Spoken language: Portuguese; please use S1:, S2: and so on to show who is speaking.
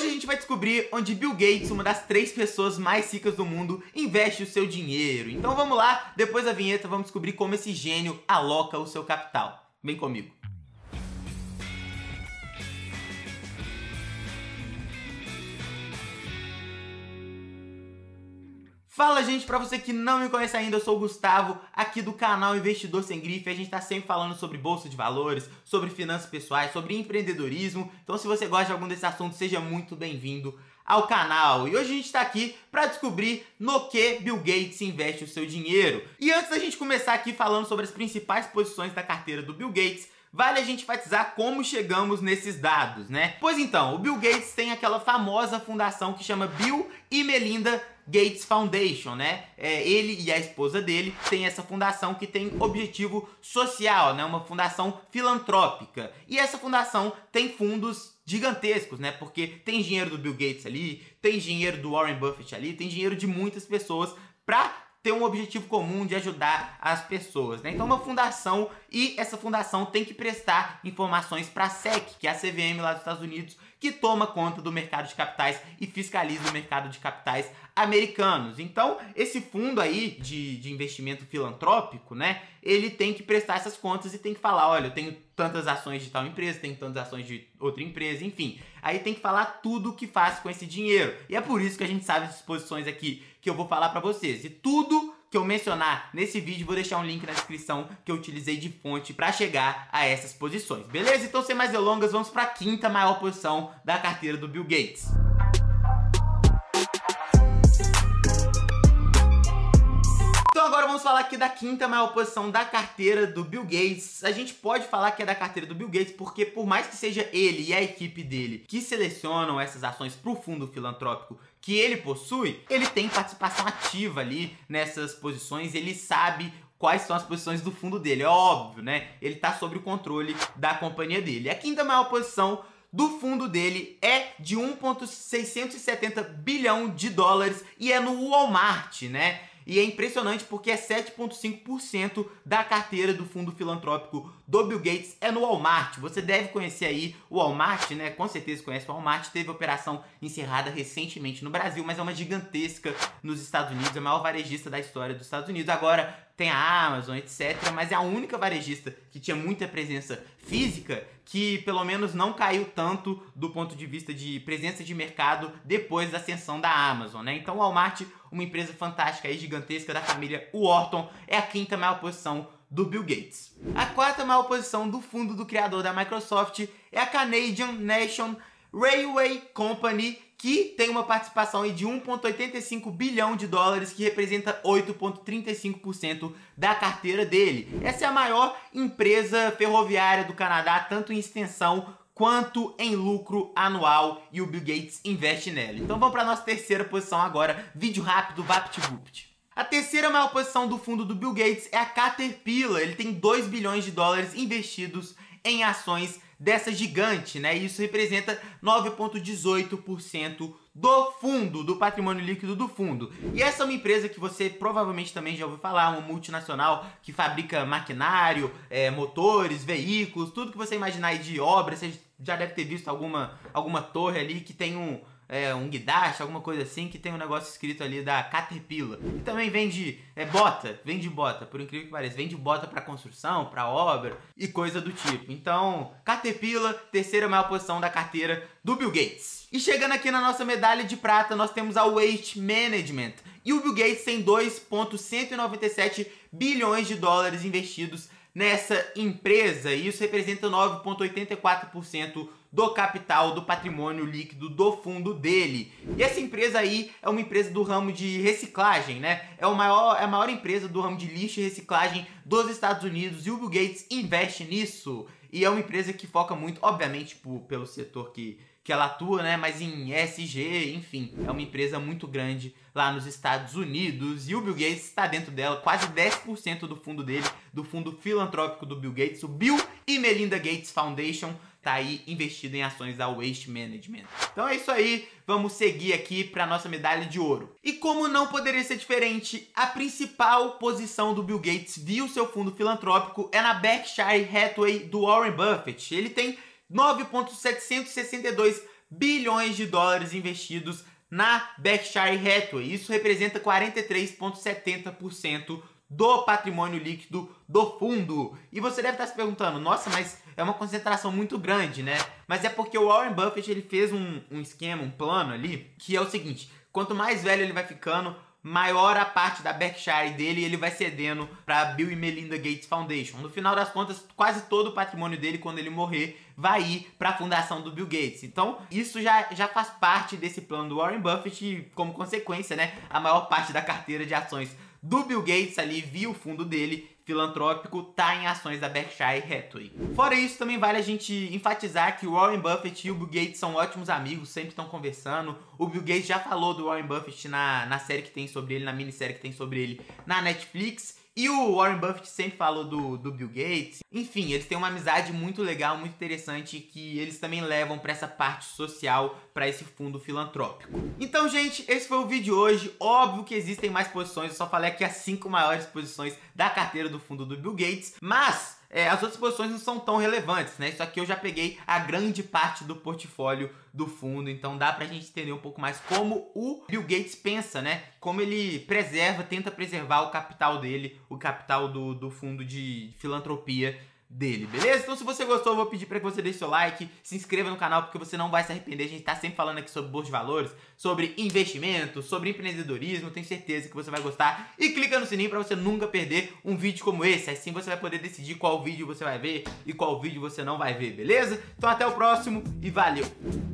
S1: hoje a gente vai descobrir onde Bill Gates, uma das três pessoas mais ricas do mundo, investe o seu dinheiro. Então vamos lá, depois da vinheta vamos descobrir como esse gênio aloca o seu capital. Vem comigo. Fala gente, para você que não me conhece ainda, eu sou o Gustavo, aqui do canal Investidor Sem Grife. A gente tá sempre falando sobre bolsa de valores, sobre finanças pessoais, sobre empreendedorismo. Então se você gosta de algum desses assuntos, seja muito bem-vindo ao canal. E hoje a gente está aqui para descobrir no que Bill Gates investe o seu dinheiro. E antes da gente começar aqui falando sobre as principais posições da carteira do Bill Gates, vale a gente enfatizar como chegamos nesses dados, né? Pois então, o Bill Gates tem aquela famosa fundação que chama Bill e Melinda Gates Foundation, né? É, ele e a esposa dele têm essa fundação que tem objetivo social, né? Uma fundação filantrópica. E essa fundação tem fundos gigantescos, né? Porque tem dinheiro do Bill Gates ali, tem dinheiro do Warren Buffett ali, tem dinheiro de muitas pessoas para ter um objetivo comum de ajudar as pessoas, né? Então uma fundação e essa fundação tem que prestar informações para a SEC, que é a CVM lá dos Estados Unidos, que toma conta do mercado de capitais e fiscaliza o mercado de capitais americanos. Então, esse fundo aí de, de investimento filantrópico, né? Ele tem que prestar essas contas e tem que falar, olha, eu tenho tantas ações de tal empresa, tenho tantas ações de outra empresa, enfim. Aí tem que falar tudo o que faz com esse dinheiro. E é por isso que a gente sabe essas posições aqui que eu vou falar para vocês. E tudo que eu mencionar nesse vídeo, vou deixar um link na descrição que eu utilizei de fonte para chegar a essas posições, beleza? Então, sem mais delongas, vamos para a quinta maior posição da carteira do Bill Gates. Vamos falar aqui da quinta maior posição da carteira do Bill Gates. A gente pode falar que é da carteira do Bill Gates porque por mais que seja ele e a equipe dele que selecionam essas ações para o fundo filantrópico que ele possui, ele tem participação ativa ali nessas posições, ele sabe quais são as posições do fundo dele. É óbvio, né? Ele está sob o controle da companhia dele. A quinta maior posição do fundo dele é de 1,670 bilhão de dólares e é no Walmart, né? E é impressionante porque é 7,5% da carteira do fundo filantrópico do Bill Gates é no Walmart. Você deve conhecer aí o Walmart, né? Com certeza conhece o Walmart. Teve operação encerrada recentemente no Brasil, mas é uma gigantesca nos Estados Unidos, é a maior varejista da história dos Estados Unidos. Agora tem a Amazon, etc. Mas é a única varejista que tinha muita presença física que pelo menos não caiu tanto do ponto de vista de presença de mercado depois da ascensão da Amazon, né? Então o Walmart, uma empresa fantástica e gigantesca da família Wharton, é a quinta maior posição do Bill Gates. A quarta maior posição do fundo do criador da Microsoft é a Canadian National Railway Company, que tem uma participação de 1,85 bilhão de dólares, que representa 8,35% da carteira dele. Essa é a maior empresa ferroviária do Canadá, tanto em extensão quanto em lucro anual, e o Bill Gates investe nela. Então vamos para nossa terceira posição agora, vídeo rápido, VaptVupt. A terceira maior posição do fundo do Bill Gates é a Caterpillar. Ele tem 2 bilhões de dólares investidos em ações dessa gigante, né? Isso representa 9,18% do fundo, do patrimônio líquido do fundo. E essa é uma empresa que você provavelmente também já ouviu falar, uma multinacional que fabrica maquinário, é, motores, veículos, tudo que você imaginar aí de obra. Você já deve ter visto alguma, alguma torre ali que tem um, é, um guidache, alguma coisa assim, que tem um negócio escrito ali da Caterpillar. E também vende é, bota, vende bota, por incrível que pareça, vende bota para construção, para obra e coisa do tipo. Então, Caterpillar, terceira maior posição da carteira do Bill Gates. E chegando aqui na nossa medalha de prata, nós temos a Waste Management. E o Bill Gates tem 2,197 bilhões de dólares investidos nessa empresa, e isso representa 9,84% do capital, do patrimônio líquido do fundo dele. E essa empresa aí é uma empresa do ramo de reciclagem, né? É, o maior, é a maior empresa do ramo de lixo e reciclagem dos Estados Unidos e o Bill Gates investe nisso. E é uma empresa que foca muito, obviamente, por, pelo setor que, que ela atua, né? Mas em SG, enfim, é uma empresa muito grande lá nos Estados Unidos. E o Bill Gates está dentro dela, quase 10% do fundo dele, do fundo filantrópico do Bill Gates, o Bill e Melinda Gates Foundation tá aí investido em ações da Waste Management. Então é isso aí, vamos seguir aqui para nossa medalha de ouro. E como não poderia ser diferente, a principal posição do Bill Gates via o seu fundo filantrópico é na Berkshire Hathaway do Warren Buffett. Ele tem 9.762 bilhões de dólares investidos na Berkshire Hathaway. Isso representa 43,70% do patrimônio líquido do fundo. E você deve estar se perguntando, nossa, mas é uma concentração muito grande, né? Mas é porque o Warren Buffett ele fez um, um esquema, um plano ali, que é o seguinte: quanto mais velho ele vai ficando, maior a parte da Berkshire dele ele vai cedendo para Bill e Melinda Gates Foundation. No final das contas, quase todo o patrimônio dele, quando ele morrer, vai ir para a fundação do Bill Gates. Então, isso já, já faz parte desse plano do Warren Buffett e, como consequência, né, a maior parte da carteira de ações do Bill Gates ali via o fundo dele filantrópico tá em ações da Berkshire Hathaway. Fora isso, também vale a gente enfatizar que o Warren Buffett e o Bill Gates são ótimos amigos, sempre estão conversando. O Bill Gates já falou do Warren Buffett na, na série que tem sobre ele, na minissérie que tem sobre ele na Netflix. E o Warren Buffett sempre falou do, do Bill Gates. Enfim, eles têm uma amizade muito legal, muito interessante, que eles também levam para essa parte social, para esse fundo filantrópico. Então, gente, esse foi o vídeo de hoje. Óbvio que existem mais posições, eu só falei aqui as cinco maiores posições da carteira do fundo do Bill Gates, mas é, as outras posições não são tão relevantes, né? Isso aqui eu já peguei a grande parte do portfólio do fundo, então dá pra gente entender um pouco mais como o Bill Gates pensa, né? Como ele preserva, tenta preservar o capital dele, o capital do, do fundo de filantropia dele, beleza? Então se você gostou, eu vou pedir para que você deixe seu like, se inscreva no canal porque você não vai se arrepender. A gente tá sempre falando aqui sobre bolsa de valores, sobre investimento, sobre empreendedorismo, tenho certeza que você vai gostar. E clica no sininho para você nunca perder um vídeo como esse, assim você vai poder decidir qual vídeo você vai ver e qual vídeo você não vai ver, beleza? Então até o próximo e valeu!